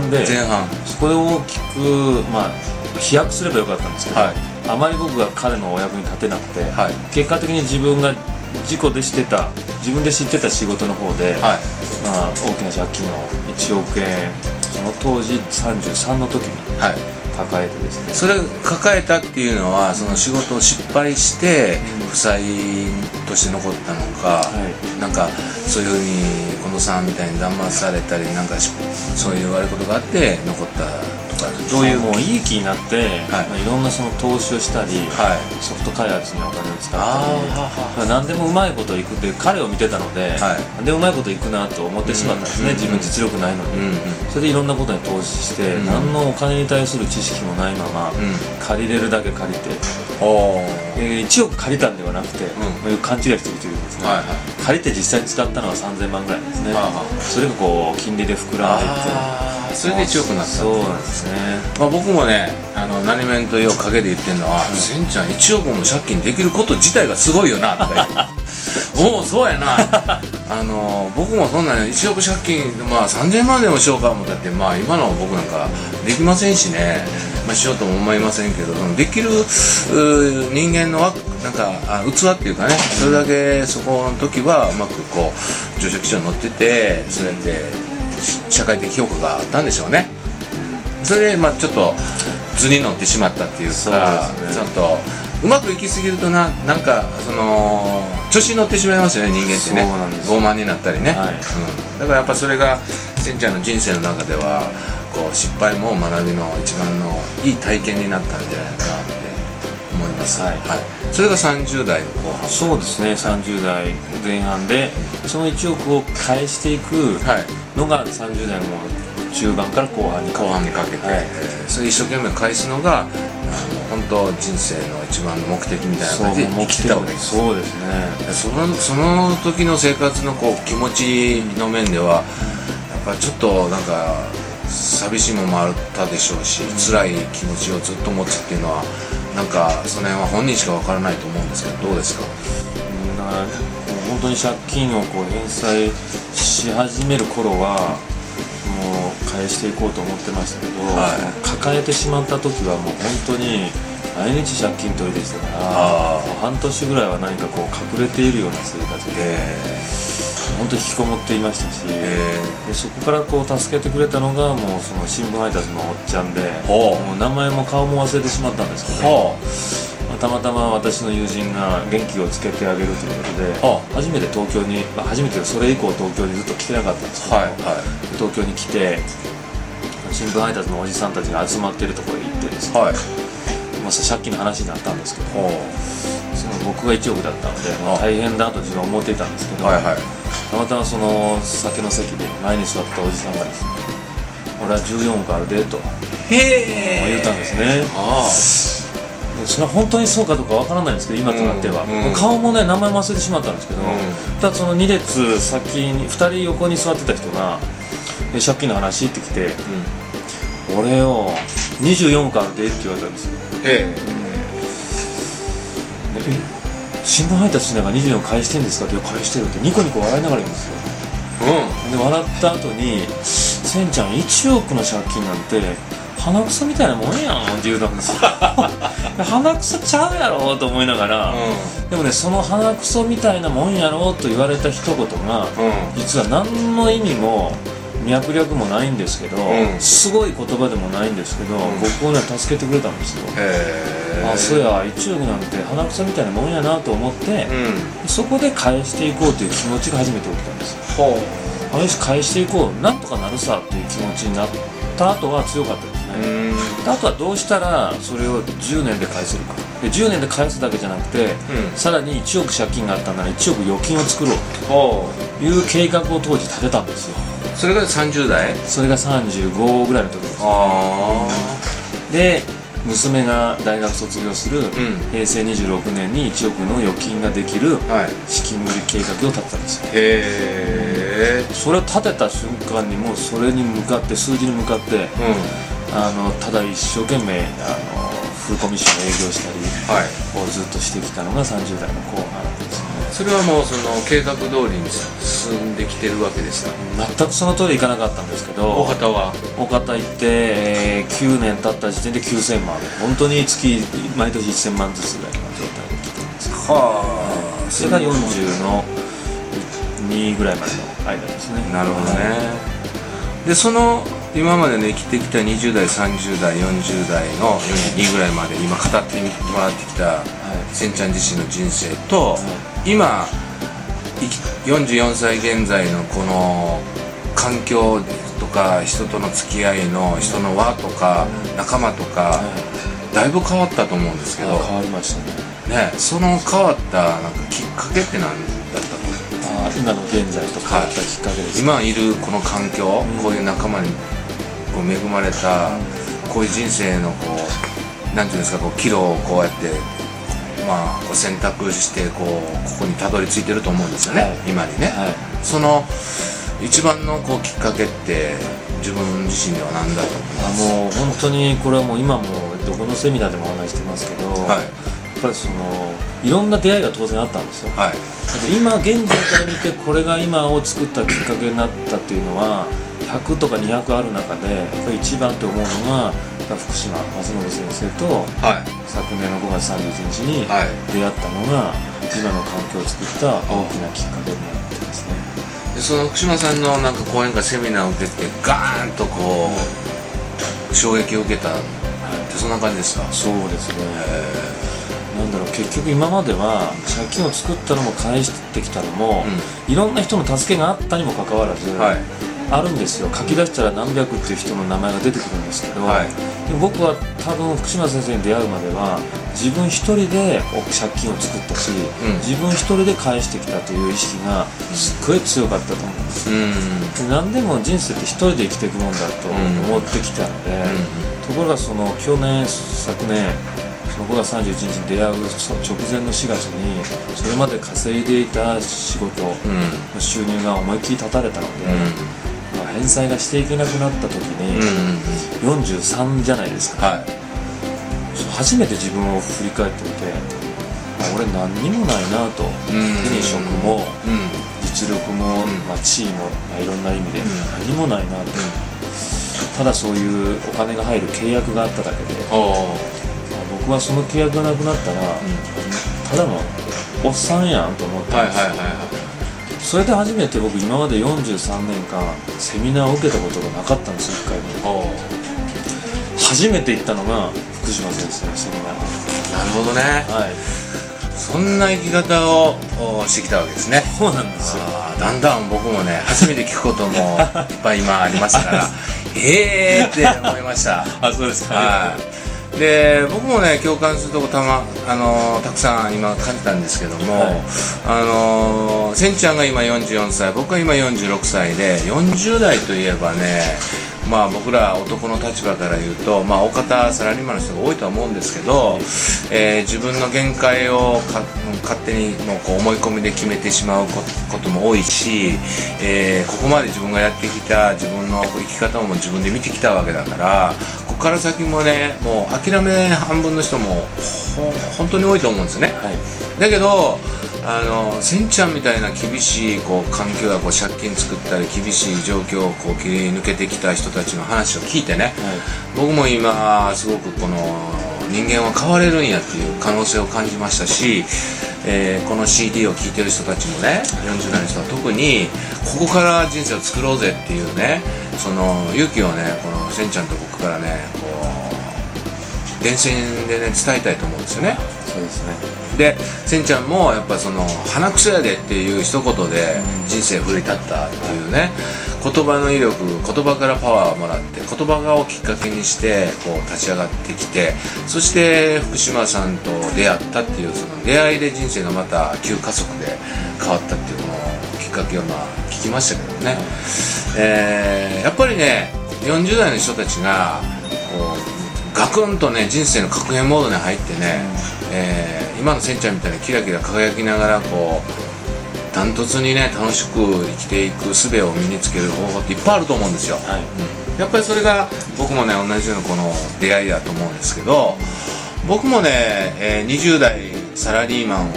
半で前半。そこで大きくまあ飛躍すればよかったんですけど、はい。あまり僕が彼のお役に立てなくて、はい。結果的に自分が事故でしてた自分で知ってた仕事の方で、はい。まあ、大きな借金を1億円その当時33の時にはい抱えてですね。それ抱えたっていうのはその仕事を失敗してうん。負債として残ったのか、はなんかそういうふうに近藤さんみたいに騙されたりなんかしそういう悪いことがあって残ったどういうもういい気になって、はい。いまあ、いろんなその投資をしたり、はい。ソフト開発にお金を使ったり何でもうまいこといくって彼を見てたので、はい。何でもうまいこといくなと思ってしまったんですね、うん自分実力ないのに、うんうんそれでいろんなことに投資して、うん何のお金に対する知識もないまま、うん。借りれるだけ借りて、えー1億借りたんではなくて、ん。まあよく勘違いしてる人いるんですね、はいはい。借りて実際に使ったのは3000万ぐらいですね、それがこう金利で膨らんでいってそれで1億になった。そうなんですね。まあ、僕もねあの何面とよう陰で言ってるのは「せ、んちゃん1億も借金できること自体がすごいよな」とか言って。おおそうやな。あの僕もそんな1億借金まあ3000万でもしようか思ったってまあ今の僕なんかできませんしね、まあ、しようとも思いませんけどできる人間のわなんかあ器っていうかねそれだけそこの時はうまくこう上昇基調に乗っててそうやって社会的評価があったんでしょうね。それでまあちょっと図に乗ってしまったっていうかですね。ちょっとうまくいきすぎるとななんかその調子に乗ってしまいますよね人間ってね。傲慢になったりね、はい。うん、だからやっぱそれがせんちゃんの人生の中ではこう失敗も学びの一番のいい体験になったんじゃないかなって思います。はいそれが30代の後半そうですね30代前半でその1億を返していくはい。のが30代の中盤から後半にかけて。後半にかけて、はい。それ一生懸命返すのがあの本当人生の一番の目的みたいな感じで生きてたわけです。そうですね。そのその時の生活のこう気持ちの面ではやっぱちょっとなんか寂しいものもあったでしょうし、辛い気持ちをずっと持つっていうのはなんかその辺は本人しかわからないと思うんですけどどうですか？だか本当に借金をこう返済し始める頃はもう返していこうと思ってましたけど、はい。抱えてしまった時はもう本当に毎日借金取りでしたから半年ぐらいは何かこう隠れているような生活で本当に引きこもっていましたし、えでそこからこう助けてくれたのがもうその新聞配達のおっちゃんでもう名前も顔も忘れてしまったんですけど、はまあたまたま私の友人が元気をつけてあげるということで、は初めて東京に、まあ、初めてそれ以降東京にずっと来てなかったんですけど、はいは東京に来て新聞配達のおじさんたちが集まってるところに行ってですね、いはい。まあ、借金の話になったんですけどほその僕が1億だったので、まああ。大変だと自分は思っていたんですけど、うはいはいたまたまその酒の席で前に座ったおじさんがですね「俺は14億あるで」とへ言ったんですね。あそれは本当にそうかどうかわからないんですけど今となっては、うんうん。顔もね名前も忘れてしまったんですけど、ん。ただその2列先に2人横に座ってた人がで借金の話ってきてあうん「俺よ24億あるで」って言われたんですよ。えでえ新聞配達しながら24億返してんですか？っていや返してるってニコニコ笑いながら言うんですよ。えで笑った後に「せんちゃん1億の借金なんて鼻くそみたいなもんやん」って言うたんですよ鼻くそちゃうやろと思いながら、うん。でもねその鼻くそみたいなもんやろと言われた一言がうん。実は何の意味も脈略もないんですけど、うん。すごい言葉でもないんですけど、ん。僕をね助けてくれたんですよ、へえあそうや1億なんて鼻くそみたいなもんやなと思ってう、ん。そこで返していこうという気持ちが初めて起きたんです。よほあよし返していこう。なんとかなるさっていう気持ちになった後は強かったですうね、あとはどうしたらそれを10年で返せるか。で10年で返すだけじゃなくて、さらに1億借金があったなら1億預金を作ろう。ほという計画を当時立てたんですよ。う。それが30代？それが35ぐらいの時です。あで娘が大学卒業するん。平成26年に1億の預金ができる資金繰り計画を立てたんですよ。へえそれを立てた瞬間にもうそれに向かって数字に向かってうん。あのただ一生懸命あのフルコミッション営業したりはい。をずっとしてきたのが30代の後半それはもうその計画通りに進んできてるわけですか？全くその通りいかなかったんですけど大方は？大方行って、えー9年経った時点で9000万。本当に月毎年1000万ずつぐらいの状態で来てるんですはそれが40の2ぐらいまでの間ですね。なるほどね。でその今までね生きてきた20代30代40代の2ぐらいまで今語ってもらってきたせんちゃん自身の人生と、今生き44歳現在のこの環境とか人との付き合いの人の輪とか仲間とかだいぶ変わったと思うんですけど、あ変わりましたね。ね、その変わったなんかきっかけって何だったと思うあ今の現在と変わったきっかけです、今いるこの環境、うん。こういう仲間にこう恵まれた、こういう人生のこうなんていうんですかこう岐路をこうやってまあこう選択してこうここにたどり着いてると思うんですよね、はい。今にね、はい。その一番のこうきっかけって自分自身では何だと思いあます？もう本当にこれはもう今もどこのセミナーでもお話してますけど、はい。やっぱりそのいろんな出会いが当然あったんですよ。はい。今現在から見てこれが今を作ったきっかけになったっていうのは100とか200ある中でやっぱり一番と思うのが福島松信先生とはい。昨年の5月31日にはい。出会ったのが今の環境を作った大きなきっかけになってますね。でその福島さんのなんか講演会セミナーを受けてガーンとこう衝撃を受けたってそんな感じですか？そうですね。なんだろう結局今までは借金を作ったのも返してきたのも、いろんな人の助けがあったにもかかわらず、はいあるんですよ。書き出したら何百っていう人の名前が出てくるんですけど、はい。でも僕は多分福島先生に出会うまでは自分一人で借金を作ったし、ん。自分一人で返してきたという意識がすっごい強かったと思うんです。うん。で何でも人生って一人で生きていくもんだと思ってきたので、ところがその去年昨年その5月31日に出会うそ直前の4月にそれまで稼いでいた仕事のうん。収入が思いっきり断たれたので、まあ、返済がしていけなくなった時に、うん43じゃないですか、はい。初めて自分を振り返ってみてあ俺何にもないなと、手に職もうん。実力も、ん。まあ、地位も、まあ、いろんな意味でん。何もないなと、ただそういうお金が入る契約があっただけで、まあ僕はその契約がなくなったら、ただのおっさんやんと思って、はいはいはいはそれで初めて僕今まで43年間セミナーを受けたことがなかったんですよ1回も。初めて行ったのが福島先生のセミナなるほどね。ーはい。そんな生き方をおしてきたわけですね。そうなんですよ。だんだん僕もね初めて聞くことも いっぱい今ありますから。ええって思いました。あそうですはい、で僕もね共感するとこたまあのたくさん今感じたんですけども、はい。あのせんちゃんが今44歳僕は今46歳で40代といえばねまあ僕ら男の立場から言うとまあ大方サラリーマンの人が多いとは思うんですけど、えー自分の限界をか勝手にもうこう思い込みで決めてしまうこことも多いし、えーここまで自分がやってきた自分の生き方も自分で見てきたわけだからここから先もねもう諦め半分の人もほ本当に多いと思うんですね。はいだけどあのせんちゃんみたいな厳しいこう環境やこう借金作ったり厳しい状況をこう切り抜けてきた人たちの話を聞いてね。僕も今すごくこの人間は変われるんやっていう可能性を感じましたし、えーこの CD を聴いてる人たちもね40代の人は特にここから人生を作ろうぜっていうねその勇気をねこのせんちゃんと僕からねこう電線でね伝えたいと思うんですよね。そうですね。でせんちゃんもやっぱその「鼻くそやで」っていう一言で人生奮い立ったっていうね言葉の威力言葉からパワーをもらって言葉をきっかけにしてこう立ち上がってきてそして福島さんと出会ったっていうその出会いで人生がまた急加速で変わったっていうこのきっかけをまあ聞きましたけどね、えーやっぱりね40代の人たちがこうガクンとね人生の確変モードに入ってね、えー今のせんちゃんみたいにキラキラ輝きながらこうダントツにね楽しく生きていく術を身につける方法っていっぱいあると思うんですよ、はい。やっぱりそれが僕もね同じようなこの出会いだと思うんですけど僕もね、えー20代サラリーマンを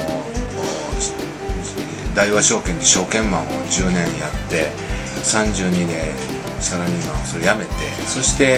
大和証券で証券マンを10年やって32でサラリーマンをそれ辞めてそして